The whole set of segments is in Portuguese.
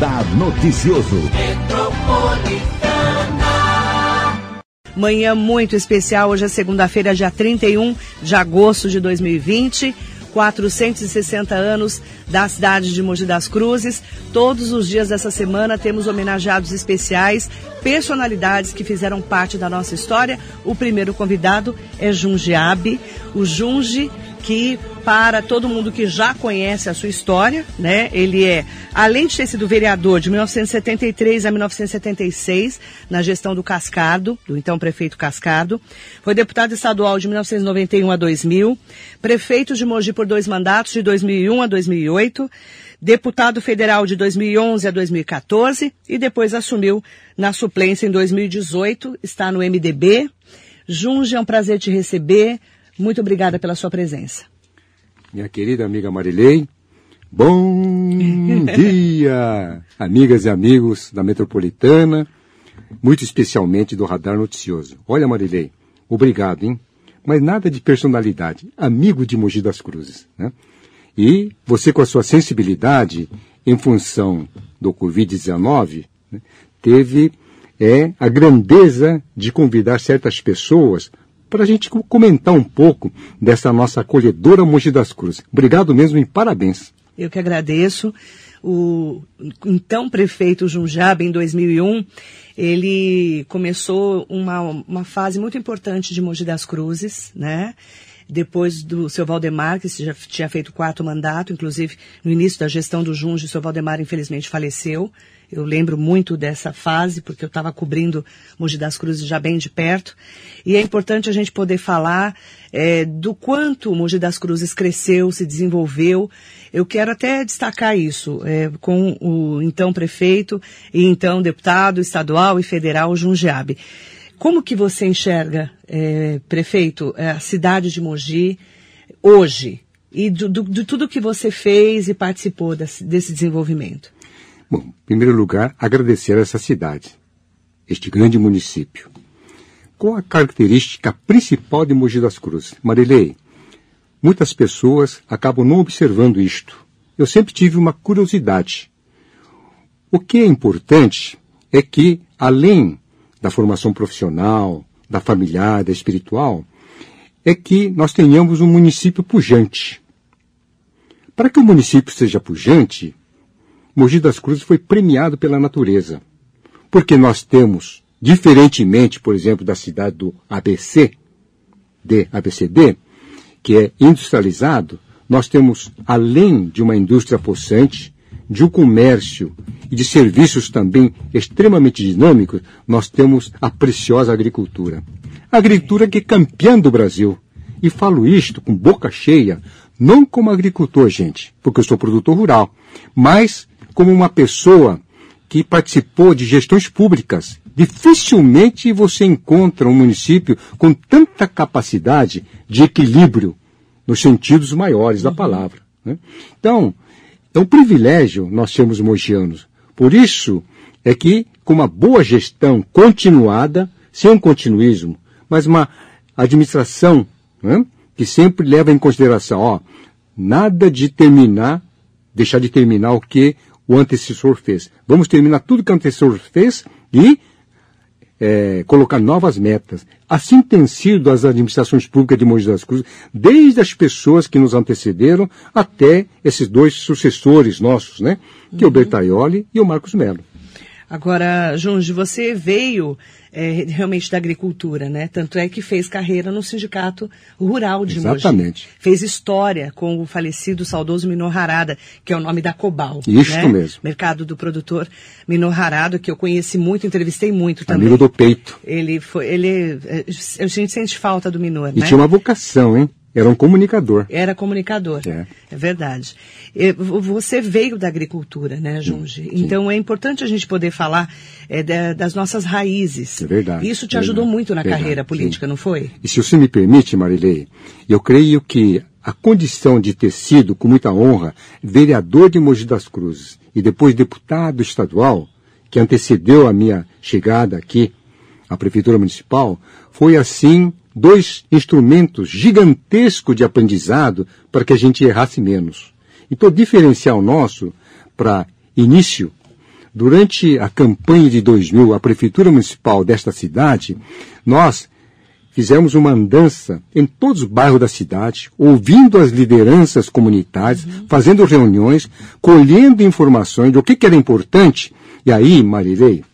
Radar Noticioso. Manhã muito especial, hoje é segunda-feira, dia 31 de agosto de 2020. 460 anos da cidade de Mogi das Cruzes. Todos os dias dessa semana temos homenageados especiais, personalidades que fizeram parte da nossa história. O primeiro convidado é Jundiabe. O Junge que para todo mundo que já conhece a sua história, né? Ele é, além de ter sido vereador de 1973 a 1976, na gestão do Cascardo, do então prefeito Cascardo, foi deputado estadual de 1991 a 2000, prefeito de Mogi por dois mandatos, de 2001 a 2008, deputado federal de 2011 a 2014 e depois assumiu na suplência em 2018, está no MDB. Junge, é um prazer te receber. Muito obrigada pela sua presença. Minha querida amiga Marilei, bom dia, amigas e amigos da Metropolitana, muito especialmente do Radar Noticioso. Olha, Marilei, obrigado, hein? Mas nada de personalidade, amigo de Mogi das Cruzes, né? E você com a sua sensibilidade em função do Covid-19, né, teve é, a grandeza de convidar certas pessoas para a gente comentar um pouco dessa nossa acolhedora Mogi das Cruzes. Obrigado mesmo e parabéns. Eu que agradeço. O então prefeito Junjab, em 2001, ele começou uma, uma fase muito importante de Mogi das Cruzes, né? depois do seu Valdemar, que já tinha feito quatro mandatos, inclusive no início da gestão do Junge, o seu Valdemar infelizmente faleceu. Eu lembro muito dessa fase, porque eu estava cobrindo Mogi das Cruzes já bem de perto. E é importante a gente poder falar é, do quanto Mogi das Cruzes cresceu, se desenvolveu. Eu quero até destacar isso é, com o então prefeito e então deputado estadual e federal Jundiabe. Como que você enxerga, é, prefeito, a cidade de Mogi hoje e do, de tudo que você fez e participou desse, desse desenvolvimento? Bom, em primeiro lugar, agradecer a essa cidade, este grande município. Qual a característica principal de Mogi das Cruzes? Marilei, muitas pessoas acabam não observando isto. Eu sempre tive uma curiosidade. O que é importante é que, além da formação profissional, da familiar, da espiritual, é que nós tenhamos um município pujante. Para que o município seja pujante, Mogi das Cruzes foi premiado pela natureza. Porque nós temos, diferentemente, por exemplo, da cidade do ABC, de ABCD, que é industrializado, nós temos, além de uma indústria possante, de um comércio e de serviços também extremamente dinâmicos, nós temos a preciosa agricultura. A agricultura que é campeã do Brasil. E falo isto com boca cheia, não como agricultor, gente, porque eu sou produtor rural, mas como uma pessoa que participou de gestões públicas. Dificilmente você encontra um município com tanta capacidade de equilíbrio nos sentidos maiores da palavra. Né? Então, é um privilégio nós sermos mogianos. Por isso é que, com uma boa gestão continuada, sem um continuismo, mas uma administração né, que sempre leva em consideração, ó, nada de terminar, deixar de terminar o que o antecessor fez. Vamos terminar tudo que o antecessor fez e é, colocar novas metas. Assim tem sido as administrações públicas de Mogi das Cruzes, desde as pessoas que nos antecederam até esses dois sucessores nossos, né? Que é o uhum. Bertaioli e o Marcos Melo. Agora, Junge, você veio é, realmente da agricultura, né? Tanto é que fez carreira no sindicato rural de Exatamente. Mogi. Fez história com o falecido saudoso Minor Harada, que é o nome da Cobal. Isso né? mesmo. Mercado do produtor Minor Harada, que eu conheci muito, entrevistei muito também. Amigo do peito. Ele foi, ele, é, a gente sente falta do Minor, e né? tinha uma vocação, hein? Era um comunicador. Era comunicador. É, é verdade. Você veio da agricultura, né, Junge? Então é importante a gente poder falar é, das nossas raízes. É verdade. Isso te é ajudou verdade, muito na verdade, carreira política, sim. não foi? E se você me permite, Marilei, eu creio que a condição de ter sido, com muita honra, vereador de Mogi das Cruzes e depois deputado estadual, que antecedeu a minha chegada aqui à Prefeitura Municipal, foi assim dois instrumentos gigantescos de aprendizado para que a gente errasse menos. Então, o diferencial nosso para início Durante a campanha de 2000, a Prefeitura Municipal desta cidade, nós fizemos uma andança em todos os bairros da cidade, ouvindo as lideranças comunitárias, uhum. fazendo reuniões, colhendo informações do que, que era importante. E aí, Marilei,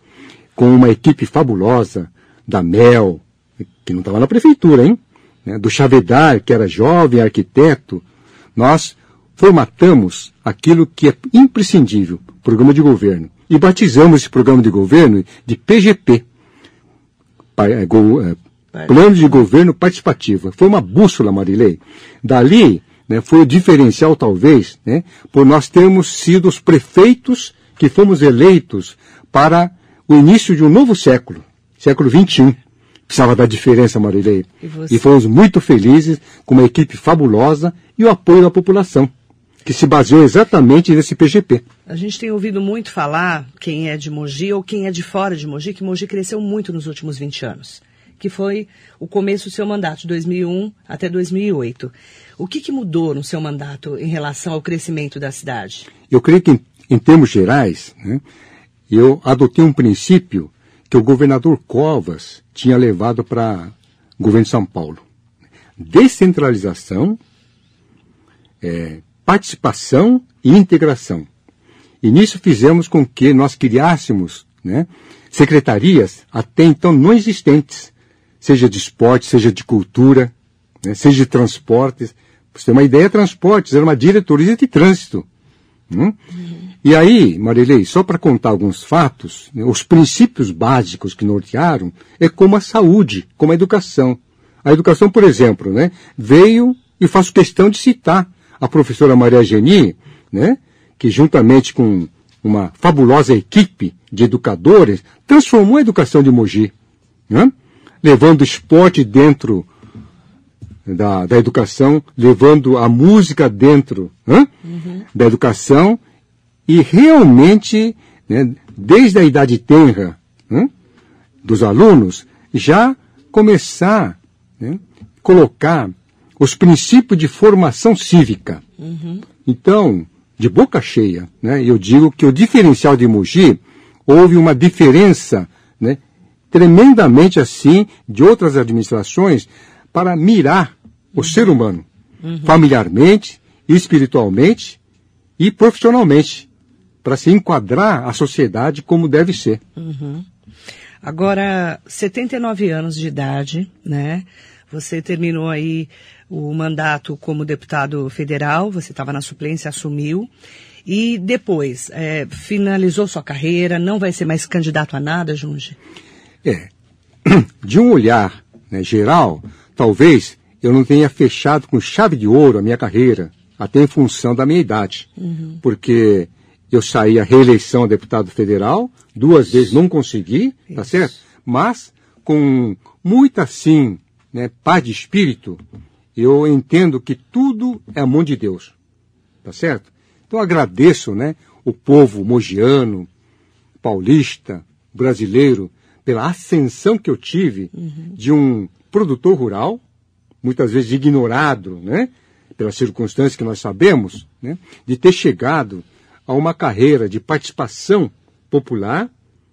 com uma equipe fabulosa da Mel, que não estava na prefeitura, hein? Né, do Chavedar, que era jovem arquiteto, nós formatamos aquilo que é imprescindível, programa de governo. E batizamos esse programa de governo de PGP, é, é, Plano de Governo Participativo. Foi uma bússola, Marilei. Dali, né, foi o diferencial, talvez, né, por nós termos sido os prefeitos que fomos eleitos para o início de um novo século, século XXI precisava dar diferença, Marilei. E, e fomos muito felizes com uma equipe fabulosa e o apoio da população, que se baseou exatamente nesse PGP. A gente tem ouvido muito falar, quem é de Mogi ou quem é de fora de Mogi, que Mogi cresceu muito nos últimos 20 anos, que foi o começo do seu mandato, de 2001 até 2008. O que, que mudou no seu mandato em relação ao crescimento da cidade? Eu creio que, em, em termos gerais, né, eu adotei um princípio que o governador Covas tinha levado para o governo de São Paulo. Descentralização, é, participação e integração. E nisso fizemos com que nós criássemos né, secretarias até então não existentes, seja de esporte, seja de cultura, né, seja de transportes. Você ter uma ideia, transportes era uma diretoria de trânsito. Hum? Uhum. E aí, Marilei, só para contar alguns fatos, né, os princípios básicos que nortearam é como a saúde, como a educação. A educação, por exemplo, né, veio, e faço questão de citar a professora Maria Geni, né, que juntamente com uma fabulosa equipe de educadores, transformou a educação de Mogi, né, levando esporte dentro da, da educação, levando a música dentro uhum. da educação e realmente, né, desde a idade tenra né, dos alunos, já começar a né, colocar os princípios de formação cívica. Uhum. Então, de boca cheia, né, eu digo que o diferencial de Mogi houve uma diferença né, tremendamente assim de outras administrações para mirar o ser humano, uhum. familiarmente, espiritualmente e profissionalmente para se enquadrar a sociedade como deve ser. Uhum. Agora, 79 anos de idade, né? Você terminou aí o mandato como deputado federal, você estava na suplência, assumiu. E depois, é, finalizou sua carreira, não vai ser mais candidato a nada, Junge? É. De um olhar né, geral, talvez eu não tenha fechado com chave de ouro a minha carreira, até em função da minha idade. Uhum. Porque eu saí a reeleição a deputado federal, duas vezes não consegui, tá Isso. tá certo? Mas com muita, assim, né, paz de espírito, eu entendo que tudo é a mão de Deus, tá certo? Então agradeço, né, o povo mogiano, paulista, brasileiro, pela ascensão que eu tive uhum. de um produtor rural, muitas vezes ignorado, né, pelas circunstâncias que nós sabemos, né, de ter chegado a uma carreira de participação popular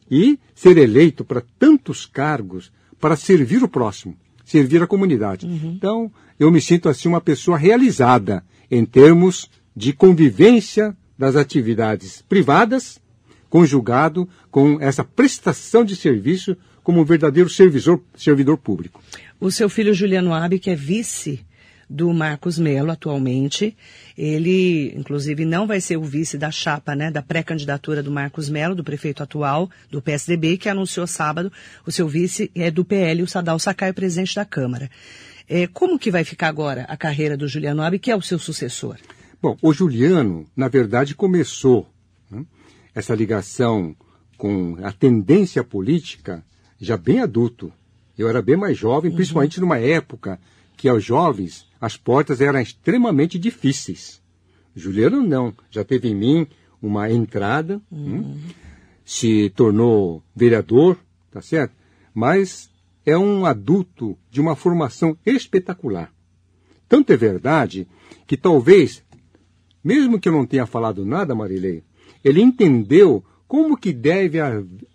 e ser eleito para tantos cargos para servir o próximo, servir a comunidade. Uhum. Então, eu me sinto assim uma pessoa realizada em termos de convivência das atividades privadas, conjugado com essa prestação de serviço como um verdadeiro servidor, servidor público. O seu filho Juliano Abe, que é vice do Marcos Melo atualmente. Ele, inclusive, não vai ser o vice da chapa, né, da pré-candidatura do Marcos Melo, do prefeito atual do PSDB, que anunciou sábado o seu vice é do PL, o Sadal Sakai, presidente da Câmara. É, como que vai ficar agora a carreira do Juliano Abe, que é o seu sucessor? Bom, o Juliano, na verdade, começou né, essa ligação com a tendência política já bem adulto. Eu era bem mais jovem, uhum. principalmente numa época que aos jovens as portas eram extremamente difíceis. Juliano não, já teve em mim uma entrada, uhum. hum, se tornou vereador, tá certo? Mas é um adulto de uma formação espetacular. Tanto é verdade que talvez, mesmo que eu não tenha falado nada, Marilei, ele entendeu como que deve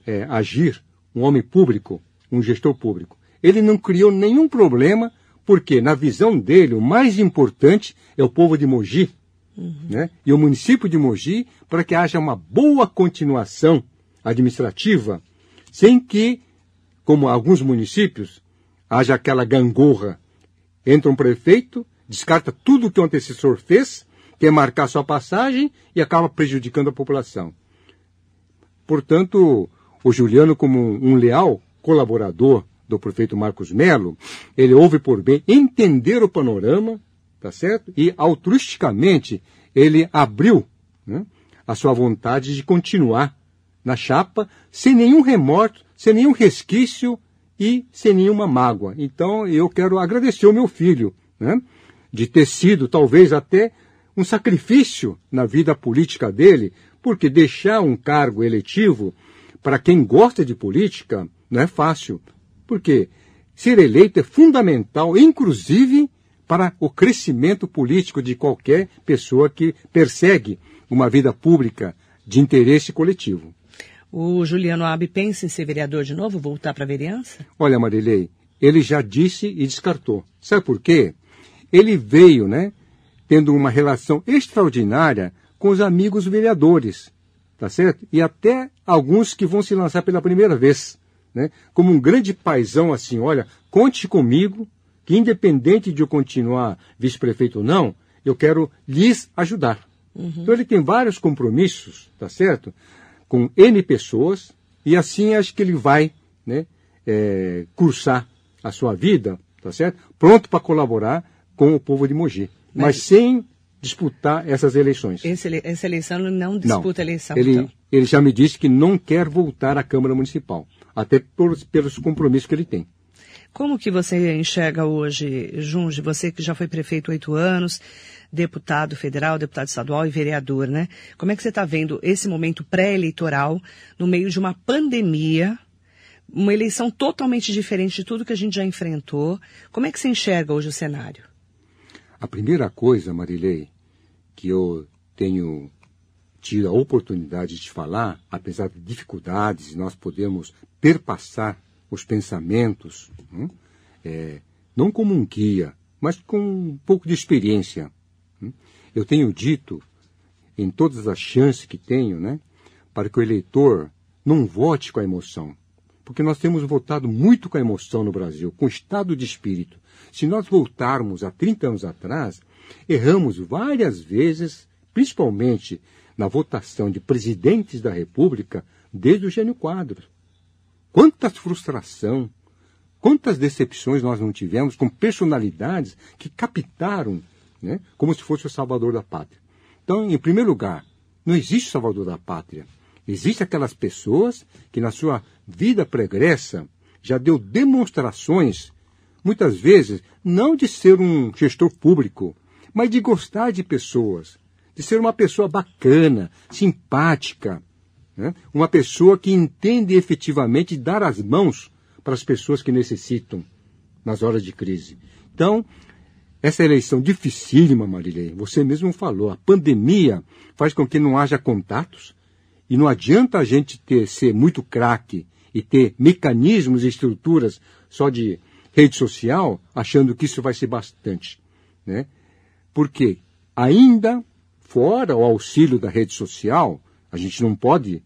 é, agir um homem público, um gestor público. Ele não criou nenhum problema, porque na visão dele o mais importante é o povo de Mogi, uhum. né? E o município de Mogi, para que haja uma boa continuação administrativa, sem que, como alguns municípios, haja aquela gangorra. Entra um prefeito, descarta tudo que o antecessor fez, quer marcar sua passagem e acaba prejudicando a população. Portanto, o Juliano, como um leal colaborador do prefeito Marcos Melo, ele ouve por bem entender o panorama, tá certo? E altruisticamente ele abriu né, a sua vontade de continuar na chapa sem nenhum remorso, sem nenhum resquício e sem nenhuma mágoa. Então eu quero agradecer ao meu filho, né, de ter sido talvez até um sacrifício na vida política dele, porque deixar um cargo eletivo para quem gosta de política não é fácil. Porque ser eleito é fundamental, inclusive para o crescimento político de qualquer pessoa que persegue uma vida pública de interesse coletivo. O Juliano Abe pensa em ser vereador de novo, voltar para a vereança? Olha, Marilei, ele já disse e descartou. Sabe por quê? Ele veio, né, tendo uma relação extraordinária com os amigos vereadores, tá certo? E até alguns que vão se lançar pela primeira vez, né? Como um grande paisão assim, olha, conte comigo, que independente de eu continuar vice-prefeito ou não, eu quero lhes ajudar. Uhum. Então ele tem vários compromissos, tá certo? Com N pessoas, e assim acho que ele vai, né, é, cursar a sua vida, tá certo? Pronto para colaborar com o povo de Mogi, mas, mas sem disputar essas eleições. Esse, essa eleição não disputa não. eleição. Ele, então. ele já me disse que não quer voltar à Câmara Municipal, até por, pelos compromissos que ele tem. Como que você enxerga hoje, Junge, você que já foi prefeito oito anos, deputado federal, deputado estadual e vereador, né? Como é que você está vendo esse momento pré-eleitoral no meio de uma pandemia, uma eleição totalmente diferente de tudo que a gente já enfrentou? Como é que você enxerga hoje o cenário? A primeira coisa, Marilei, que eu tenho tido a oportunidade de falar, apesar de dificuldades, nós podemos perpassar os pensamentos, hum, é, não como um guia, mas com um pouco de experiência. Hum. Eu tenho dito, em todas as chances que tenho, né, para que o eleitor não vote com a emoção. Porque nós temos votado muito com a emoção no Brasil, com estado de espírito. Se nós voltarmos a 30 anos atrás, erramos várias vezes, principalmente na votação de presidentes da República, desde o Gênio Quadros. Quantas frustração, quantas decepções nós não tivemos com personalidades que captaram né, como se fosse o salvador da pátria. Então, em primeiro lugar, não existe salvador da pátria. Existem aquelas pessoas que na sua vida pregressa já deu demonstrações muitas vezes, não de ser um gestor público, mas de gostar de pessoas, de ser uma pessoa bacana, simpática, né? uma pessoa que entende efetivamente dar as mãos para as pessoas que necessitam nas horas de crise. Então, essa eleição dificílima, Marilei, você mesmo falou, a pandemia faz com que não haja contatos e não adianta a gente ter, ser muito craque e ter mecanismos e estruturas só de rede social achando que isso vai ser bastante. Né? Porque ainda fora o auxílio da rede social, a gente não pode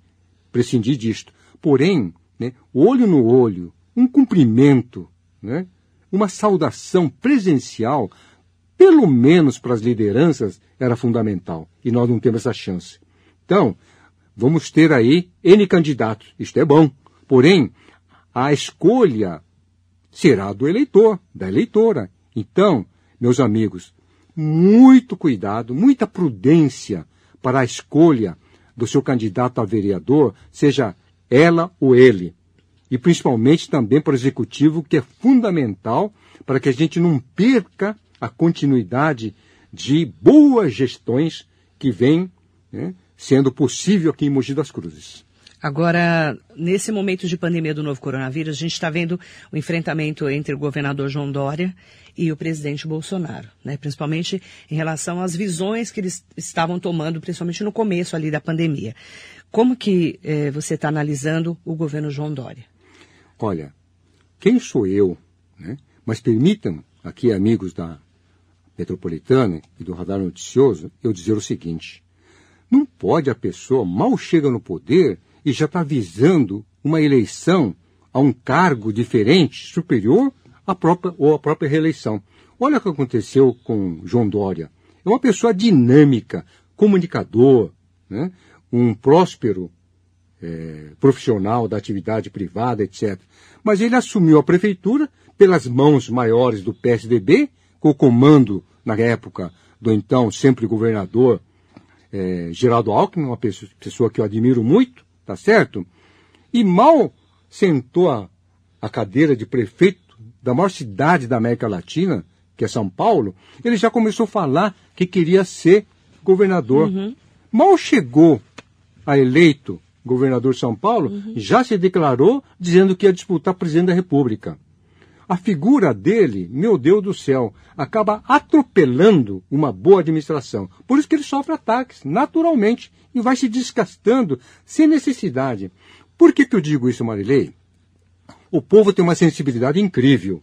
prescindir disto. Porém, né, olho no olho, um cumprimento, né, uma saudação presencial, pelo menos para as lideranças, era fundamental. E nós não temos essa chance. Então, vamos ter aí N candidatos. Isto é bom. Porém, a escolha será do eleitor, da eleitora. Então, meus amigos, muito cuidado, muita prudência para a escolha do seu candidato a vereador, seja ela ou ele. E principalmente também para o executivo, que é fundamental para que a gente não perca a continuidade de boas gestões que vem né, sendo possível aqui em Mogi das Cruzes. Agora, nesse momento de pandemia do novo coronavírus, a gente está vendo o enfrentamento entre o governador João Dória e o presidente Bolsonaro, né? principalmente em relação às visões que eles estavam tomando, principalmente no começo ali da pandemia. Como que eh, você está analisando o governo João Dória? Olha, quem sou eu? Né? Mas permitam, aqui amigos da Metropolitana e do Radar Noticioso, eu dizer o seguinte. Não pode a pessoa mal chega no poder e já está visando uma eleição a um cargo diferente, superior à própria ou à própria reeleição. Olha o que aconteceu com João Dória. É uma pessoa dinâmica, comunicador, né? um próspero é, profissional da atividade privada, etc. Mas ele assumiu a prefeitura pelas mãos maiores do PSDB, com o comando, na época, do então sempre governador é, Geraldo Alckmin, uma pessoa, pessoa que eu admiro muito, tá certo? E mal sentou a, a cadeira de prefeito da maior cidade da América Latina, que é São Paulo, ele já começou a falar que queria ser governador. Uhum. Mal chegou a eleito governador de São Paulo, uhum. já se declarou dizendo que ia disputar presidente da República. A figura dele, meu Deus do céu, acaba atropelando uma boa administração. Por isso que ele sofre ataques, naturalmente, e vai se desgastando sem necessidade. Por que, que eu digo isso, Marilei? O povo tem uma sensibilidade incrível,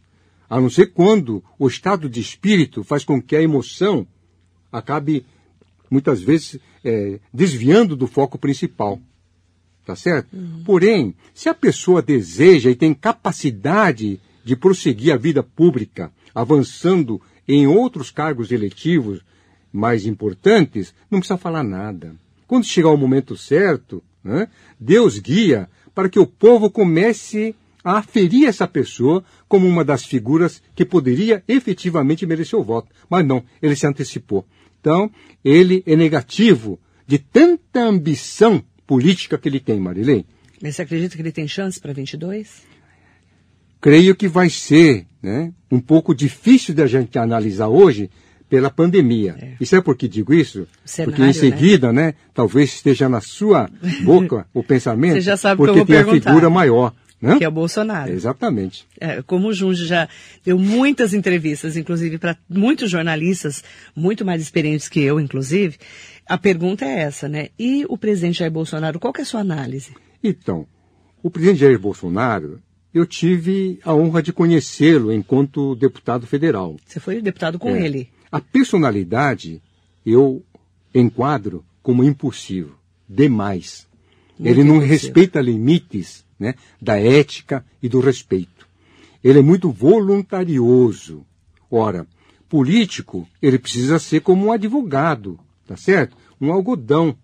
a não ser quando o estado de espírito faz com que a emoção acabe, muitas vezes, é, desviando do foco principal. Tá certo? Uhum. Porém, se a pessoa deseja e tem capacidade de prosseguir a vida pública, avançando em outros cargos eletivos mais importantes, não precisa falar nada. Quando chegar o momento certo, né, Deus guia para que o povo comece a aferir essa pessoa como uma das figuras que poderia efetivamente merecer o voto. Mas não, ele se antecipou. Então, ele é negativo de tanta ambição política que ele tem, Marilene. Mas você acredita que ele tem chance para 22? Creio que vai ser né, um pouco difícil da gente analisar hoje pela pandemia. É. E sabe por que digo isso? Cenário, porque em seguida, né? né? talvez esteja na sua boca o pensamento, Você já sabe porque que eu vou tem perguntar. a figura maior. Né? Que é o Bolsonaro. Exatamente. É, como o Junge já deu muitas entrevistas, inclusive para muitos jornalistas, muito mais experientes que eu, inclusive, a pergunta é essa, né? E o presidente Jair Bolsonaro, qual que é a sua análise? Então, o presidente Jair Bolsonaro, eu tive a honra de conhecê-lo enquanto deputado federal. Você foi deputado com é. ele. A personalidade eu enquadro como impulsivo, demais. Muito ele não impulsivo. respeita limites né, da ética e do respeito. Ele é muito voluntarioso. Ora, político, ele precisa ser como um advogado, tá certo? Um algodão,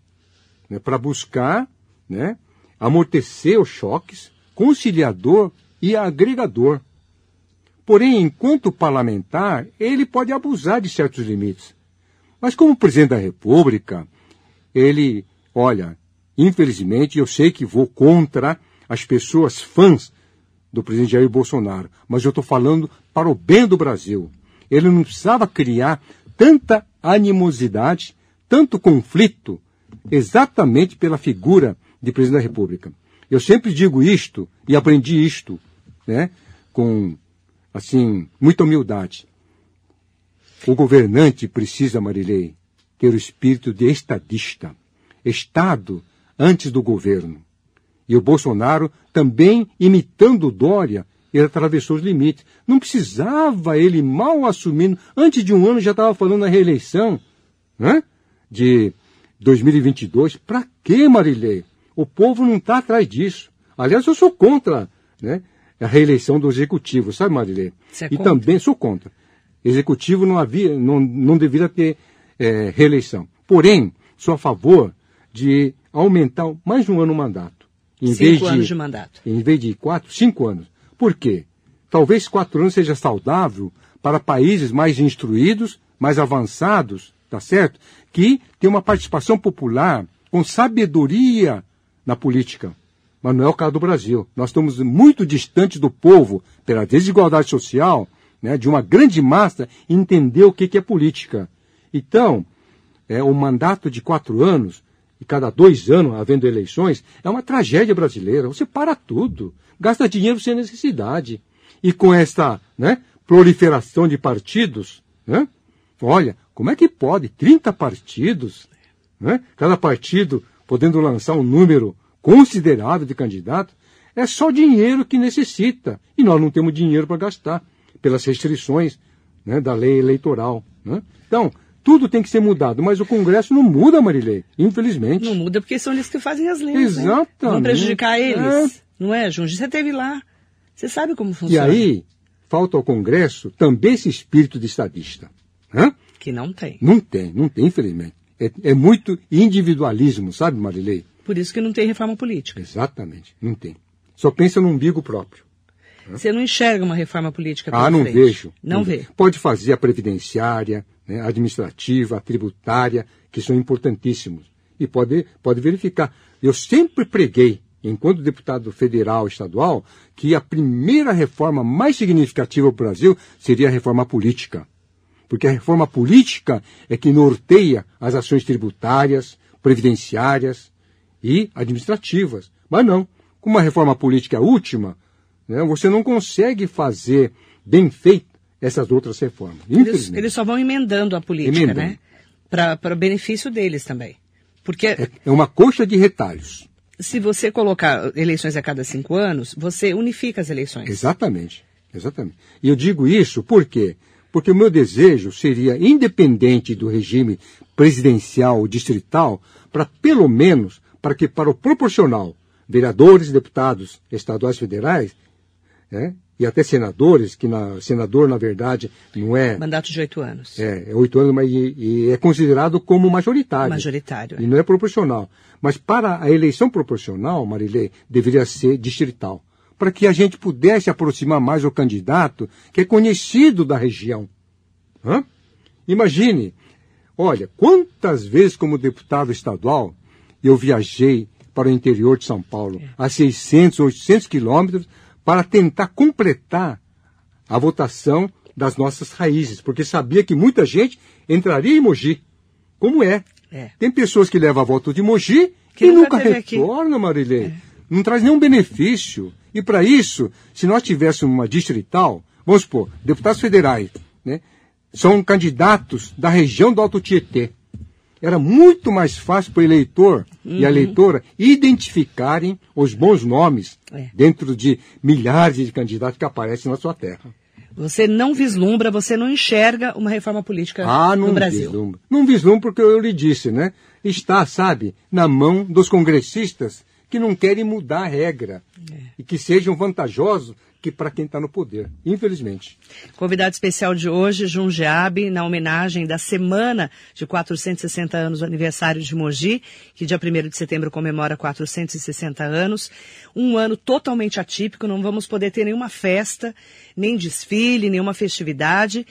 né, para buscar né, amortecer os choques, conciliador e agregador. Porém, enquanto parlamentar, ele pode abusar de certos limites. Mas como presidente da República, ele, olha, infelizmente, eu sei que vou contra as pessoas fãs do presidente Jair Bolsonaro, mas eu estou falando para o bem do Brasil. Ele não precisava criar tanta animosidade, tanto conflito, exatamente pela figura de presidente da República. Eu sempre digo isto e aprendi isto, né, com assim muita humildade. O governante precisa, Marilei, ter o espírito de estadista. Estado antes do governo. E o Bolsonaro, também imitando Dória, ele atravessou os limites. Não precisava ele mal assumindo. Antes de um ano já estava falando na reeleição né? de 2022. Para quê, Marilei? O povo não está atrás disso. Aliás, eu sou contra né, a reeleição do executivo, sabe, Marilei? É e também sou contra. Executivo não havia, não, não deveria ter é, reeleição. Porém, sou a favor de aumentar mais um ano o mandato. Em cinco vez de, anos de mandato. Em vez de quatro, cinco anos. Por quê? Talvez quatro anos seja saudável para países mais instruídos, mais avançados, tá certo? Que tem uma participação popular com sabedoria na política. Mas não é o caso do Brasil. Nós estamos muito distantes do povo, pela desigualdade social, né, de uma grande massa, entender o que, que é política. Então, é, o mandato de quatro anos e cada dois anos havendo eleições, é uma tragédia brasileira. Você para tudo, gasta dinheiro sem necessidade. E com esta né, proliferação de partidos, né, olha, como é que pode? 30 partidos, né, cada partido podendo lançar um número considerável de candidatos, é só dinheiro que necessita. E nós não temos dinheiro para gastar, pelas restrições né, da lei eleitoral. Né? Então, tudo tem que ser mudado, mas o Congresso não muda, Marilei, infelizmente. Não muda porque são eles que fazem as leis. Exatamente. Né? Vão prejudicar eles. É. Não é, Junge? Você esteve lá. Você sabe como funciona. E aí, falta ao Congresso também esse espírito de estadista. Hã? Que não tem. Não tem, não tem, infelizmente. É, é muito individualismo, sabe, Marilei? Por isso que não tem reforma política. Exatamente, não tem. Só pensa no umbigo próprio. Você não enxerga uma reforma política Ah, não frente. vejo. Não, não vê. Pode fazer a previdenciária, né, a administrativa, a tributária, que são importantíssimos. E pode, pode verificar. Eu sempre preguei, enquanto deputado federal estadual, que a primeira reforma mais significativa para o Brasil seria a reforma política. Porque a reforma política é que norteia as ações tributárias, previdenciárias e administrativas. Mas não. Com uma reforma política última, né, você não consegue fazer bem feito essas outras reformas. Eles, eles, só vão emendando a política, emendando. né? Para o benefício deles também. Porque é, é uma coxa de retalhos. Se você colocar eleições a cada cinco anos, você unifica as eleições. Exatamente, exatamente. E eu digo isso por quê? Porque o meu desejo seria, independente do regime presidencial ou distrital, para pelo menos, para que para o proporcional, vereadores, deputados estaduais federais, né, e até senadores, que na, senador, na verdade, não é. Mandato de oito anos. É, é oito anos, mas e, e é considerado como majoritário. Majoritário. É. E não é proporcional. Mas para a eleição proporcional, Marilei, deveria ser distrital. Para que a gente pudesse aproximar mais o candidato que é conhecido da região. Hã? Imagine, olha, quantas vezes como deputado estadual eu viajei para o interior de São Paulo, é. a 600, 800 quilômetros, para tentar completar a votação das nossas raízes, porque sabia que muita gente entraria em Mogi. Como é? é. Tem pessoas que levam a voto de Mogi que e nunca, retornam, Marilei. É. Não traz nenhum benefício. E para isso, se nós tivéssemos uma distrital, vamos supor, deputados federais, né, são candidatos da região do Alto Tietê era muito mais fácil para o eleitor uhum. e a uhum. eleitora identificarem os bons nomes é. dentro de milhares de candidatos que aparecem na sua terra. Você não vislumbra, você não enxerga uma reforma política ah, no Brasil. Vislumbra. Não vislumbra porque eu lhe disse, né? Está, sabe, na mão dos congressistas que não querem mudar a regra é. e que sejam vantajosos que para quem está no poder, infelizmente. Convidado especial de hoje, Jundiabe, na homenagem da semana de 460 anos do aniversário de Mogi, que dia 1 de setembro comemora 460 anos. Um ano totalmente atípico, não vamos poder ter nenhuma festa, nem desfile, nenhuma festividade.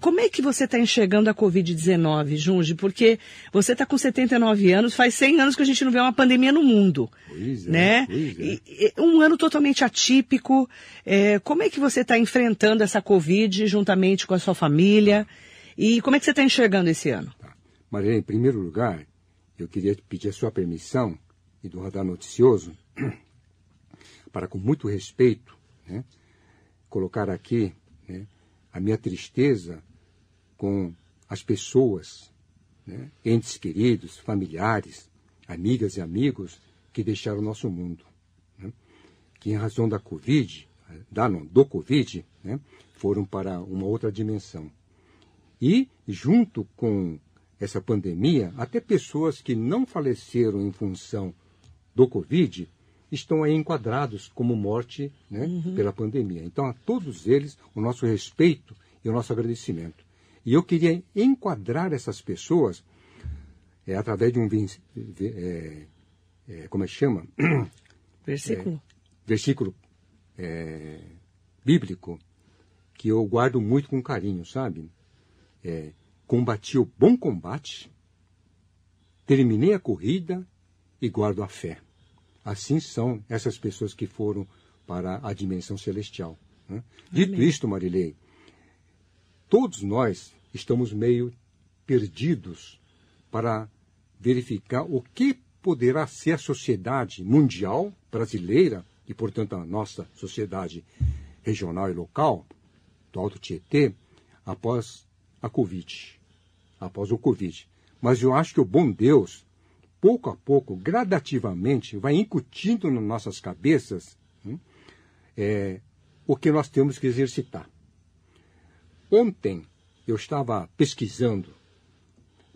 Como é que você está enxergando a Covid-19, Junge? Porque você está com 79 anos, faz 100 anos que a gente não vê uma pandemia no mundo. Pois é, né? Pois é. E, um ano totalmente atípico. É, como é que você está enfrentando essa Covid juntamente com a sua família? E como é que você está enxergando esse ano? Tá. Maria, em primeiro lugar, eu queria pedir a sua permissão e do Radar Noticioso para, com muito respeito, né, colocar aqui né, a minha tristeza com as pessoas, né, entes queridos, familiares, amigas e amigos que deixaram o nosso mundo. Né, que em razão da Covid, da, não, do Covid, né, foram para uma outra dimensão. E, junto com essa pandemia, até pessoas que não faleceram em função do Covid estão aí enquadrados como morte né, uhum. pela pandemia. Então, a todos eles, o nosso respeito e o nosso agradecimento. E eu queria enquadrar essas pessoas é, através de um. É, é, como é que chama? Versículo. É, versículo é, bíblico que eu guardo muito com carinho, sabe? É, combati o bom combate, terminei a corrida e guardo a fé. Assim são essas pessoas que foram para a dimensão celestial. Né? Dito isto, Marilei, todos nós estamos meio perdidos para verificar o que poderá ser a sociedade mundial brasileira e, portanto, a nossa sociedade regional e local do Alto Tietê após a Covid, após o Covid. Mas eu acho que o bom Deus pouco a pouco, gradativamente, vai incutindo nas nossas cabeças hum, é, o que nós temos que exercitar. Ontem eu estava pesquisando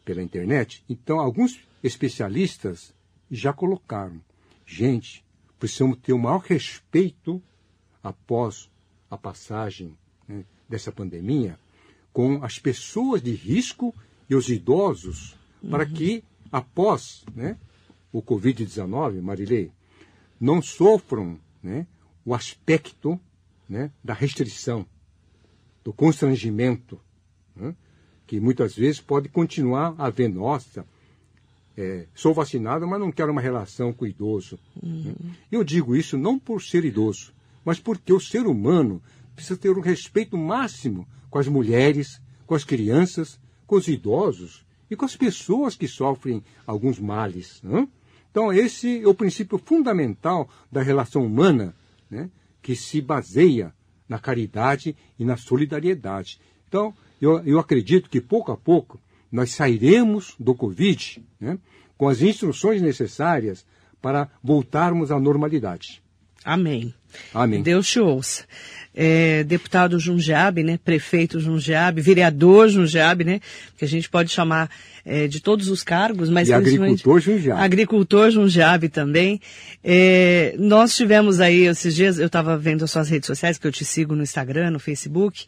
pela internet, então alguns especialistas já colocaram. Gente, precisamos ter o maior respeito após a passagem né, dessa pandemia com as pessoas de risco e os idosos, uhum. para que, após né, o Covid-19, Marilei, não sofram né, o aspecto né, da restrição, do constrangimento, que muitas vezes pode continuar havendo. Nossa, é, sou vacinado, mas não quero uma relação com o idoso. Uhum. Eu digo isso não por ser idoso, mas porque o ser humano precisa ter um respeito máximo com as mulheres, com as crianças, com os idosos e com as pessoas que sofrem alguns males. Né? Então, esse é o princípio fundamental da relação humana, né? que se baseia na caridade e na solidariedade. Então, eu, eu acredito que pouco a pouco nós sairemos do Covid né? com as instruções necessárias para voltarmos à normalidade. Amém. Amém. Deus te ouça. É, deputado Jundiabe, né? Prefeito Jundiabe, vereador Jundiabe, né? Que a gente pode chamar é, de todos os cargos, mas e agricultor Jundiabe. Agricultor Jundiabe também. É, nós tivemos aí esses dias, eu estava vendo as suas redes sociais, que eu te sigo no Instagram, no Facebook.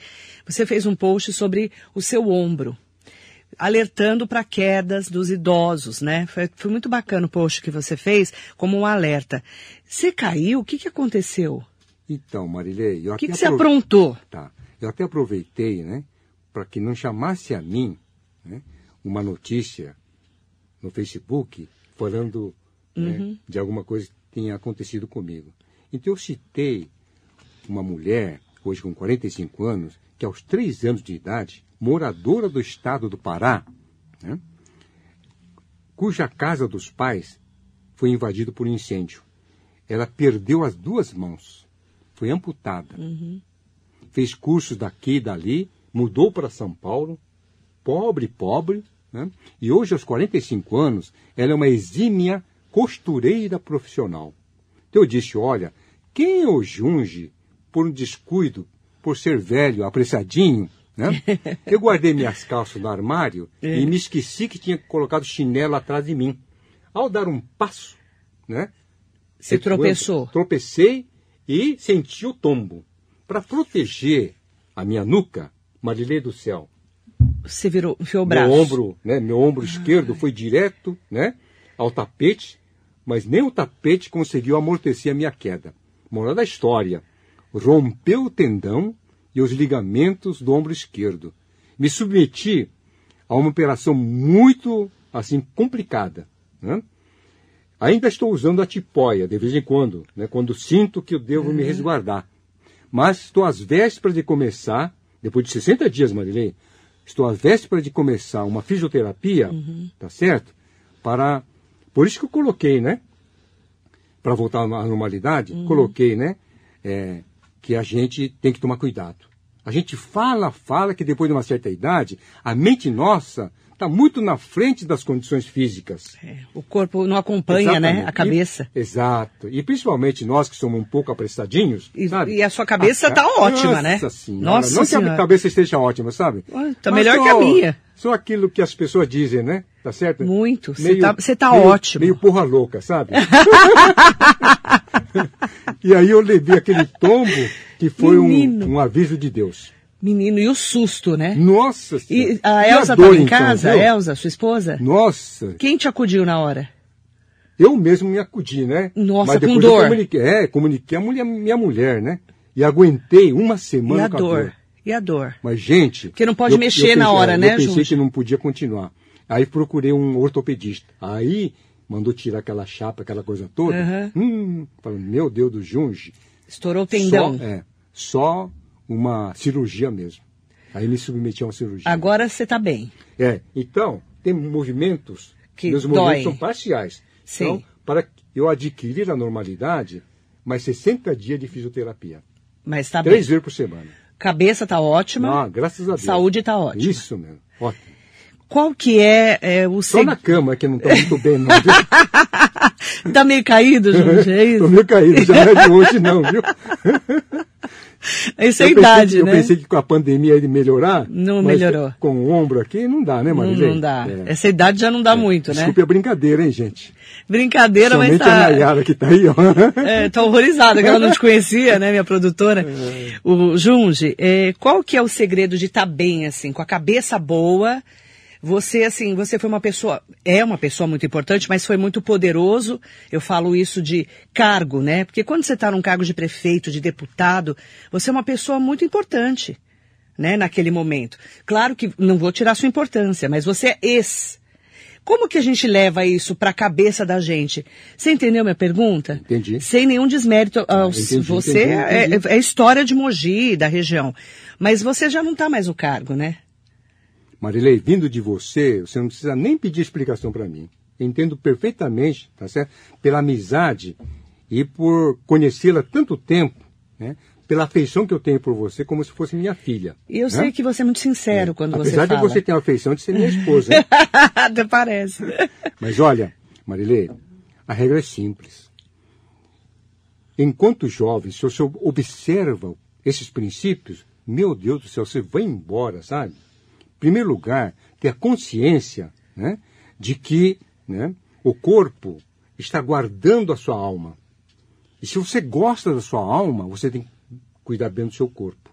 Você fez um post sobre o seu ombro alertando para quedas dos idosos, né? Foi, foi, muito bacana o post que você fez como um alerta. Você caiu? O que, que aconteceu? Então, Marilei, eu o que, que você aprontou? Tá, eu até aproveitei, né, para que não chamasse a mim, né, uma notícia no Facebook falando né, uhum. né, de alguma coisa que tenha acontecido comigo. Então eu citei uma mulher, hoje com 45 anos, que aos 3 anos de idade moradora do estado do Pará, né, cuja casa dos pais foi invadida por um incêndio. Ela perdeu as duas mãos, foi amputada. Uhum. Fez cursos daqui e dali, mudou para São Paulo, pobre, pobre, né? e hoje, aos 45 anos, ela é uma exímia costureira profissional. Então eu disse: olha, quem é o Junge por um descuido, por ser velho, apressadinho, né? Eu guardei minhas calças no armário é. e me esqueci que tinha colocado chinelo atrás de mim. Ao dar um passo, né? Você tropeçou? Tropecei e senti o tombo. Para proteger a minha nuca, Marilei do céu. Você virou, enfiou o braço? Meu ombro, né? Meu ombro esquerdo foi direto, né? Ao tapete, mas nem o tapete conseguiu amortecer a minha queda. Moral da história. Rompeu o tendão e os ligamentos do ombro esquerdo. Me submeti a uma operação muito assim complicada. Né? Ainda estou usando a tipóia de vez em quando, né, quando sinto que eu devo uhum. me resguardar. Mas estou às vésperas de começar, depois de 60 dias, Marilei, estou às vésperas de começar uma fisioterapia, uhum. tá certo? Para. Por isso que eu coloquei, né? Para voltar à normalidade, uhum. coloquei, né? É, que a gente tem que tomar cuidado. A gente fala, fala que depois de uma certa idade, a mente nossa está muito na frente das condições físicas. É, o corpo não acompanha, né, Exatamente. né? A cabeça. E, exato. E principalmente nós que somos um pouco apressadinhos. E, e a sua cabeça está ótima, nossa né? Senhora. Nossa Não senhora. que a cabeça esteja ótima, sabe? Está melhor só, que a minha. Só aquilo que as pessoas dizem, né? Tá certo? Muito. Você está tá, tá meio, ótimo. Meio porra louca, sabe? e aí eu levei aquele tombo que foi um, um, aviso de Deus. Menino, e o susto, né? Nossa E a Elza estava em então, casa? Então, a Elza, sua esposa? Nossa! Quem te acudiu na hora? Eu mesmo me acudi, né? Nossa, Mas com dor. comuniquei, é, comuniquei a mulher, minha mulher, né? E aguentei uma semana e a com a dor. dor. E a dor? Mas, gente... Porque não pode eu, mexer eu pensei, na hora, né, Eu pensei que não podia continuar. Aí procurei um ortopedista. Aí mandou tirar aquela chapa, aquela coisa toda. Uhum. Hum, falando, meu Deus do Junge. Estourou o tendão. Só, é, só uma cirurgia mesmo. Aí me submeti a uma cirurgia. Agora você está bem. É, então, tem movimentos, que meus dói. movimentos são parciais. Sim. Então, para eu adquirir a normalidade, mais 60 dias de fisioterapia. Mas está bem. Três vezes por semana. Cabeça está ótima. Ah, graças a Deus. Saúde está ótima. Isso mesmo, ótimo. Qual que é, é o Só na cama que não estou muito bem, não. Viu? tá meio caído, Jorge, é isso? Tô meio caído, já não é de hoje não, viu? Essa é a Eu idade, né? Eu pensei que com a pandemia ele melhorar. Não mas melhorou. Com o ombro aqui não dá, né, não, Marilei? não dá. É. Essa idade já não dá muito, né? Desculpe a brincadeira, hein, gente? Brincadeira, mas Somente a tá... Nayara que tá aí, ó. É, tá horrorizada, que ela não te conhecia, né, minha produtora. O Junge, é, qual que é o segredo de estar bem, assim, com a cabeça boa? Você, assim, você foi uma pessoa, é uma pessoa muito importante, mas foi muito poderoso. Eu falo isso de cargo, né? Porque quando você está num cargo de prefeito, de deputado, você é uma pessoa muito importante, né, naquele momento. Claro que não vou tirar sua importância, mas você é ex. Como que a gente leva isso para a cabeça da gente? Você entendeu minha pergunta? Entendi. Sem nenhum desmérito aos Entendi, você entendi, é, entendi. é história de Mogi, da região. Mas você já não está mais no cargo, né? Marilei, vindo de você, você não precisa nem pedir explicação para mim. Entendo perfeitamente, tá certo? Pela amizade e por conhecê-la há tanto tempo, né? Pela afeição que eu tenho por você, como se fosse minha filha. E eu né? sei que você é muito sincero quando Apesar você de fala. você ter a afeição de ser minha esposa, hein? Até parece. Mas olha, Marilei, a regra é simples. Enquanto jovem, se você observa esses princípios, meu Deus do céu, você vai embora, sabe? Primeiro lugar, ter a consciência né, de que né, o corpo está guardando a sua alma. E se você gosta da sua alma, você tem que cuidar bem do seu corpo.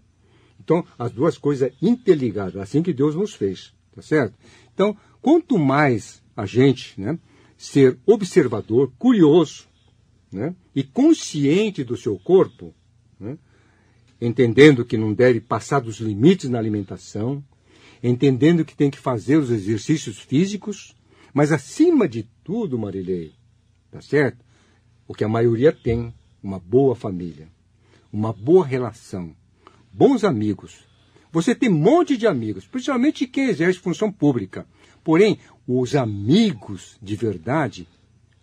Então, as duas coisas interligadas, assim que Deus nos fez, tá certo? Então, quanto mais a gente né, ser observador, curioso, né, e consciente do seu corpo, né, entendendo que não deve passar dos limites na alimentação, entendendo que tem que fazer os exercícios físicos, mas acima de tudo, Marilei, tá certo? O que a maioria tem, uma boa família, uma boa relação, bons amigos. Você tem um monte de amigos, principalmente quem exerce função pública. Porém, os amigos de verdade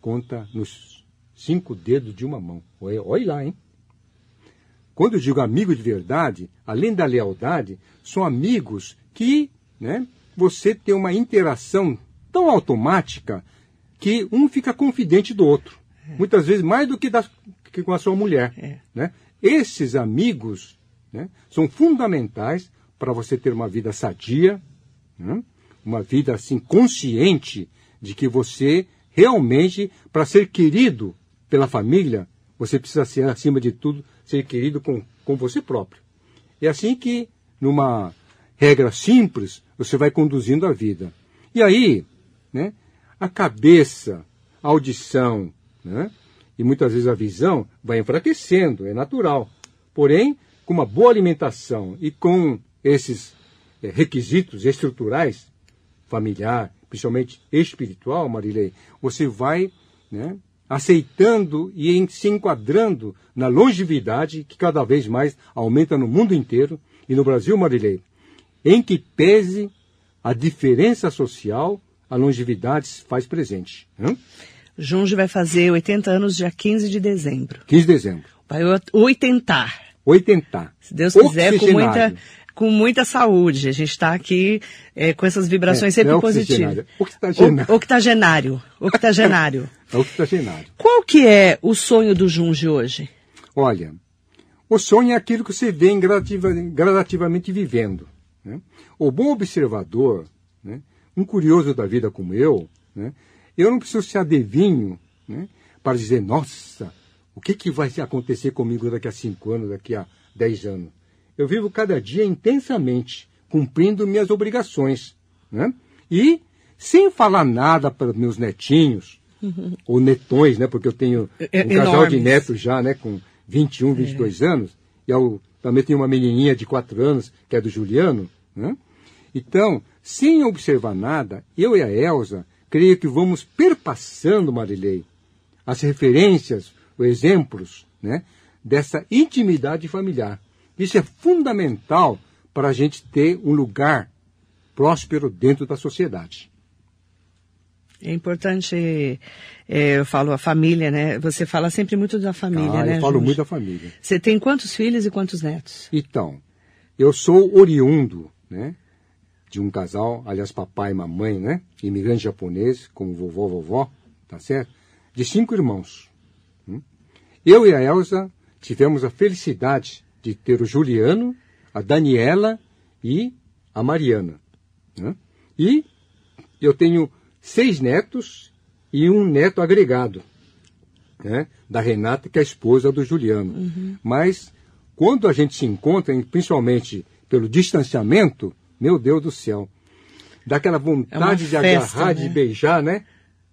conta nos cinco dedos de uma mão. Olha, olha lá, hein? Quando eu digo amigo de verdade, além da lealdade, são amigos que né, você tem uma interação tão automática que um fica confidente do outro. Muitas vezes mais do que, da, que com a sua mulher. É. Né? Esses amigos né, são fundamentais para você ter uma vida sadia, né? uma vida assim consciente de que você realmente, para ser querido pela família, você precisa ser, acima de tudo, ser querido com, com você próprio. É assim que, numa regra simples, você vai conduzindo a vida. E aí, né, a cabeça, a audição, né, e muitas vezes a visão vai enfraquecendo, é natural. Porém, com uma boa alimentação e com esses eh, requisitos estruturais, familiar, principalmente espiritual, Marilei, você vai né, aceitando e se enquadrando na longevidade que cada vez mais aumenta no mundo inteiro e no Brasil, Marilei, em que pese a diferença social, a longevidade se faz presente. Né? Junge vai fazer 80 anos dia 15 de dezembro. 15 de dezembro. Vai oitentar. Oitentar. Se Deus quiser, com muita, com muita saúde. A gente está aqui é, com essas vibrações É, sempre é positivas. octogenário. O- Octogenário. Octogenário. É octogenário. Qual que é o sonho do Junge hoje? Olha, o sonho é aquilo que você vem gradativa- gradativamente vivendo. Né? O bom observador, né, um curioso da vida como eu, né, eu não preciso ser adivinho né, para dizer, nossa, o que, que vai acontecer comigo daqui a cinco anos, daqui a dez anos. Eu vivo cada dia intensamente, cumprindo minhas obrigações. né? E sem falar nada para os meus netinhos, ou netões, né? Porque eu tenho É- um casal de netos já, né? Com 21, 22 anos. E eu também tenho uma menininha de 4 anos, que é do Juliano, né? Então, sem observar nada, eu e a Elsa, creio que vamos perpassando, Marilei, as referências, os exemplos, né? Dessa intimidade familiar. Isso é fundamental para a gente ter um lugar próspero dentro da sociedade. É importante, é, eu falo a família, né? Você fala sempre muito da família, Ah, né? eu falo Junge? muito da família. Você tem quantos filhos e quantos netos? Então, eu sou oriundo, né, de um casal, aliás, papai e mamãe, né? Imigrante japonês, como vovó, vovó, tá certo? De cinco irmãos. Hum? Eu e a Elsa tivemos a felicidade de ter o Juliano, a Daniela e a Mariana. Né? E eu tenho seis netos e um neto agregado, né? da Renata, que é a esposa do Juliano. Uhum. Mas quando a gente se encontra, principalmente pelo distanciamento, meu Deus do céu, dá aquela vontade é de festa, agarrar, né? de beijar, né?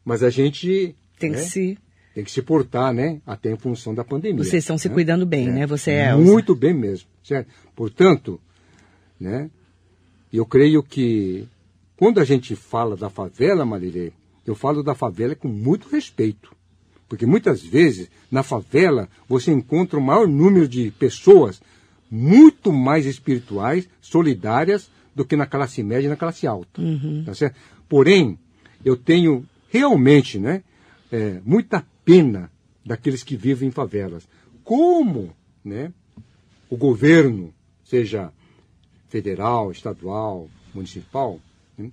Mas a gente tem né? que se tem que se portar, né? Até em função da pandemia. Vocês estão se né? cuidando bem, é. né? Você é muito bem mesmo, certo? Portanto, né? Eu creio que quando a gente fala da favela, Marilê, eu falo da favela com muito respeito. Porque muitas vezes, na favela, você encontra o maior número de pessoas muito mais espirituais, solidárias, do que na classe média e na classe alta. Uhum. Tá certo? Porém, eu tenho realmente né, é, muita pena daqueles que vivem em favelas. Como né, o governo, seja federal, estadual, municipal, né,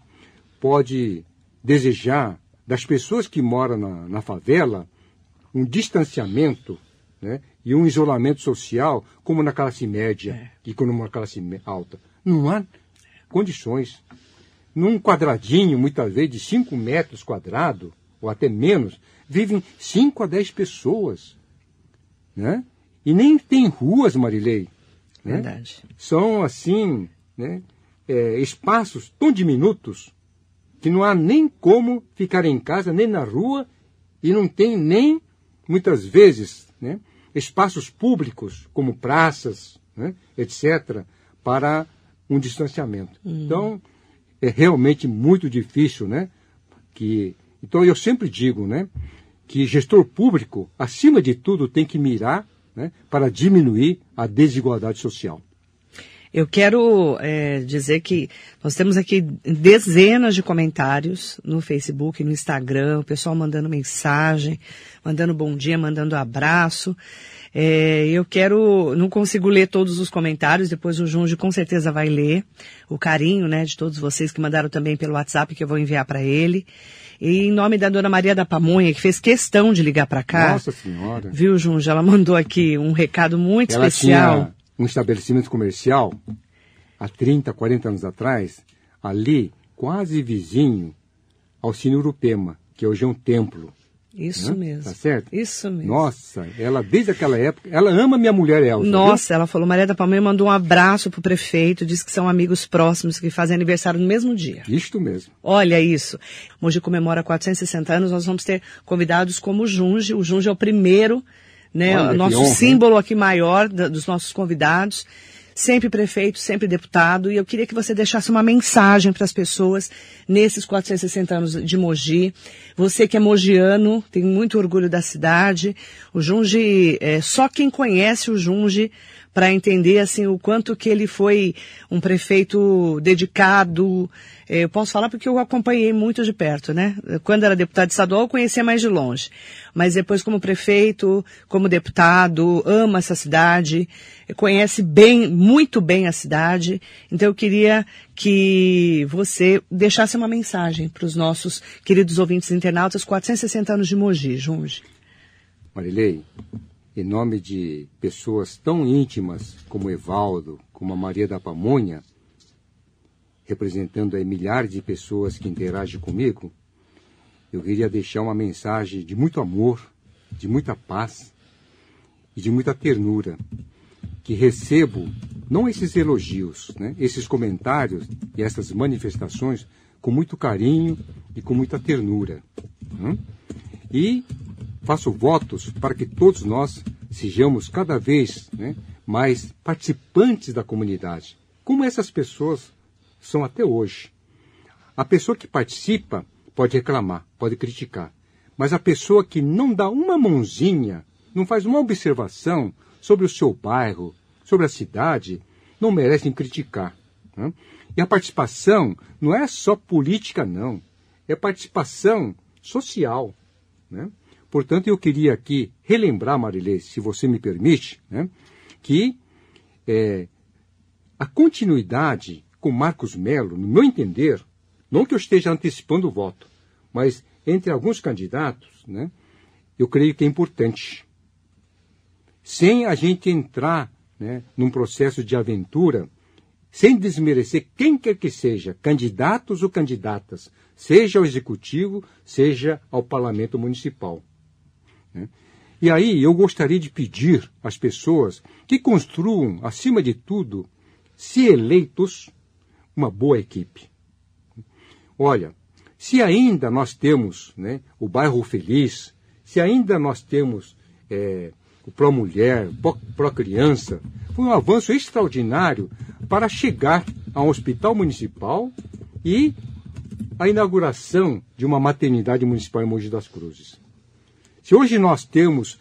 pode desejar das pessoas que moram na, na favela um distanciamento né, e um isolamento social como na classe média é. e como na classe alta. Não há condições. Num quadradinho, muitas vezes, de 5 metros quadrados, ou até menos, vivem 5 a 10 pessoas. Né? E nem tem ruas, Marilei. Né? Verdade. São, assim, né, é, espaços tão diminutos que não há nem como ficar em casa, nem na rua, e não tem nem, muitas vezes, né, espaços públicos, como praças, né, etc., para um distanciamento. Hum. Então, é realmente muito difícil, né? Que, então, eu sempre digo, né? Que gestor público, acima de tudo, tem que mirar né, para diminuir a desigualdade social. Eu quero é, dizer que nós temos aqui dezenas de comentários no Facebook, no Instagram, o pessoal mandando mensagem, mandando bom dia, mandando abraço. É, eu quero, não consigo ler todos os comentários, depois o Junge com certeza vai ler. O carinho, né, de todos vocês que mandaram também pelo WhatsApp que eu vou enviar para ele. E em nome da dona Maria da Pamonha, que fez questão de ligar para cá. Nossa Senhora. Viu, Junge? Ela mandou aqui um recado muito Ela especial. Tinha um estabelecimento comercial há 30, 40 anos atrás, ali, quase vizinho ao Cine Urupema, que hoje é um templo. Isso né? mesmo. Tá certo? Isso mesmo. Nossa, ela desde aquela época, ela ama minha mulher Elza. Nossa, viu? ela falou, Maria da Palmeira mandou um abraço pro prefeito, disse que são amigos próximos que fazem aniversário no mesmo dia. Isto mesmo. Olha isso. Mogi comemora 460 anos, nós vamos ter convidados como o Junge. O Junge é o primeiro, né, Olha, o nosso honra, símbolo aqui maior da, dos nossos convidados sempre prefeito, sempre deputado, e eu queria que você deixasse uma mensagem para as pessoas nesses 460 anos de Mogi. Você que é mogiano, tem muito orgulho da cidade. O Junge, é, só quem conhece o Junge para entender assim o quanto que ele foi um prefeito dedicado. É, eu posso falar porque eu acompanhei muito de perto, né? Quando era deputado estadual, eu conhecia mais de longe. Mas depois como prefeito, como deputado, ama essa cidade, conhece bem, muito bem a cidade. Então eu queria que você deixasse uma mensagem para os nossos queridos ouvintes internautas, 460 anos de Mogi, Junge. Marilei, em nome de pessoas tão íntimas como Evaldo, como a Maria da Pamonha, representando aí milhares de pessoas que interagem comigo, eu queria deixar uma mensagem de muito amor, de muita paz e de muita ternura, que recebo não esses elogios, né, esses comentários e essas manifestações com muito carinho e com muita ternura. Né? E faço votos para que todos nós sejamos cada vez né, mais participantes da comunidade, como essas pessoas são até hoje. A pessoa que participa pode reclamar, pode criticar, mas a pessoa que não dá uma mãozinha, não faz uma observação sobre o seu bairro, sobre a cidade, não merece criticar. Né? E a participação não é só política, não. É participação social. Né? Portanto, eu queria aqui relembrar, Marilê, se você me permite, né, que é, a continuidade com Marcos Melo, no meu entender, não que eu esteja antecipando o voto, mas entre alguns candidatos, né, eu creio que é importante. Sem a gente entrar né, num processo de aventura, sem desmerecer quem quer que seja, candidatos ou candidatas, seja ao executivo, seja ao parlamento municipal. Né? E aí eu gostaria de pedir às pessoas que construam, acima de tudo, se eleitos, uma boa equipe. Olha, se ainda nós temos né, o bairro feliz, se ainda nós temos é, o Pro Mulher, Pro Criança, foi um avanço extraordinário para chegar a um hospital municipal e a inauguração de uma maternidade municipal em Mogi das Cruzes. Se hoje nós temos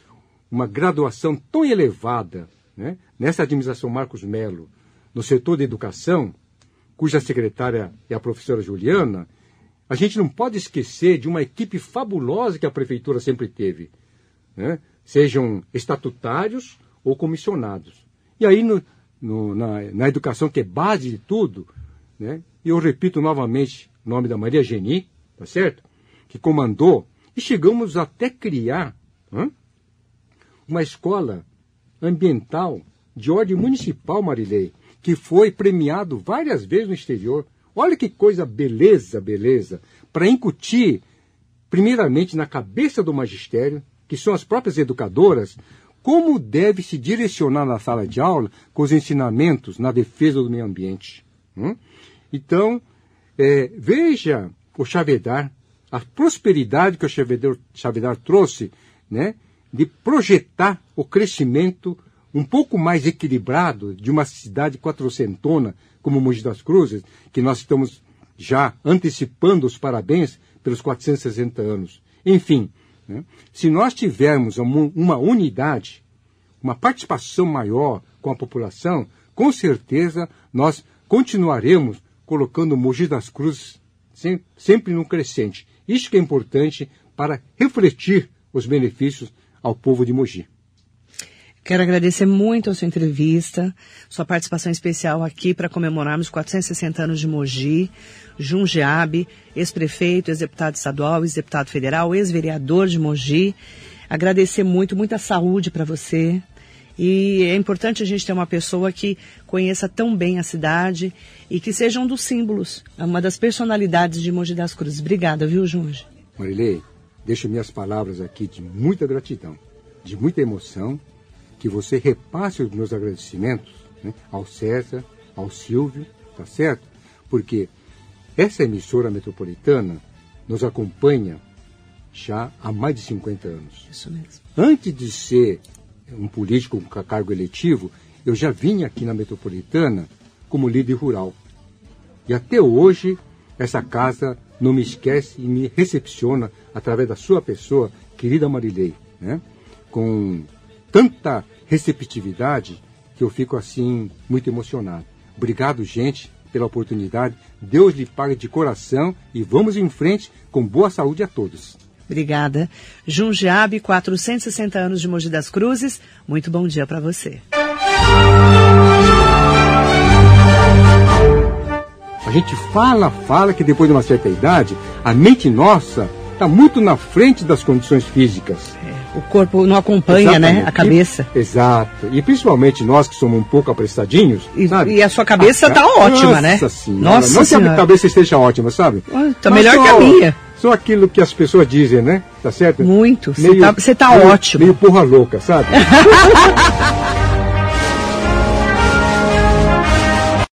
uma graduação tão elevada né, nessa administração Marcos Melo, no setor da educação, cuja secretária é a professora Juliana, a gente não pode esquecer de uma equipe fabulosa que a prefeitura sempre teve, né? sejam estatutários ou comissionados. E aí, no, no, na, na, educação, que é base de tudo, né? eu repito novamente o nome da Maria Geni, tá certo? Que comandou, e chegamos até criar uma escola ambiental de ordem municipal, Marilei, que foi premiado várias vezes no exterior. Olha que coisa beleza, beleza, para incutir, primeiramente, na cabeça do magistério, que são as próprias educadoras, como deve se direcionar na sala de aula com os ensinamentos na defesa do meio ambiente. Então, é, veja o Chavedar, a prosperidade que o Chavedar, Chavedar trouxe, né, de projetar o crescimento um pouco mais equilibrado de uma cidade quatrocentona como Mogi das Cruzes, que nós estamos já antecipando os parabéns pelos 460 anos. Enfim, né, se nós tivermos uma unidade, uma participação maior com a população, com certeza nós continuaremos colocando Mogi das Cruzes sempre no crescente. Isso que é importante para refletir os benefícios ao povo de Mogi. Quero agradecer muito a sua entrevista, sua participação especial aqui para comemorarmos 460 anos de Mogi, Jundiabe, ex-prefeito, ex-deputado estadual, ex-deputado federal, ex-vereador de Mogi. Agradecer muito, muita saúde para você. E é importante a gente ter uma pessoa que conheça tão bem a cidade e que seja um dos símbolos, uma das personalidades de Mogi das Cruzes. Obrigada, viu, Junge? Marilei, deixo minhas palavras aqui de muita gratidão, de muita emoção que você repasse os meus agradecimentos né, ao César, ao Silvio, tá certo? Porque essa emissora metropolitana nos acompanha já há mais de 50 anos. Isso mesmo. Antes de ser um político com cargo eletivo, eu já vinha aqui na metropolitana como líder rural. E até hoje, essa casa não me esquece e me recepciona através da sua pessoa, querida Marilei, né? com tanta receptividade que eu fico assim muito emocionado. Obrigado, gente, pela oportunidade. Deus lhe pague de coração e vamos em frente com boa saúde a todos. Obrigada. Jundiabe, 460 anos de Mogi das Cruzes. Muito bom dia para você. A gente fala, fala que depois de uma certa idade, a mente nossa está muito na frente das condições físicas. É, o corpo não acompanha, Exatamente. né? A cabeça. E, exato. E principalmente nós que somos um pouco apressadinhos. E, e a sua cabeça está ótima, né? Nossa senhora. Nossa não senhora. que a cabeça esteja ótima, sabe? Está melhor só, que a minha. Só aquilo que as pessoas dizem, né? Tá certo? Muito. Você tá, tá, ótimo. Meio porra louca, sabe?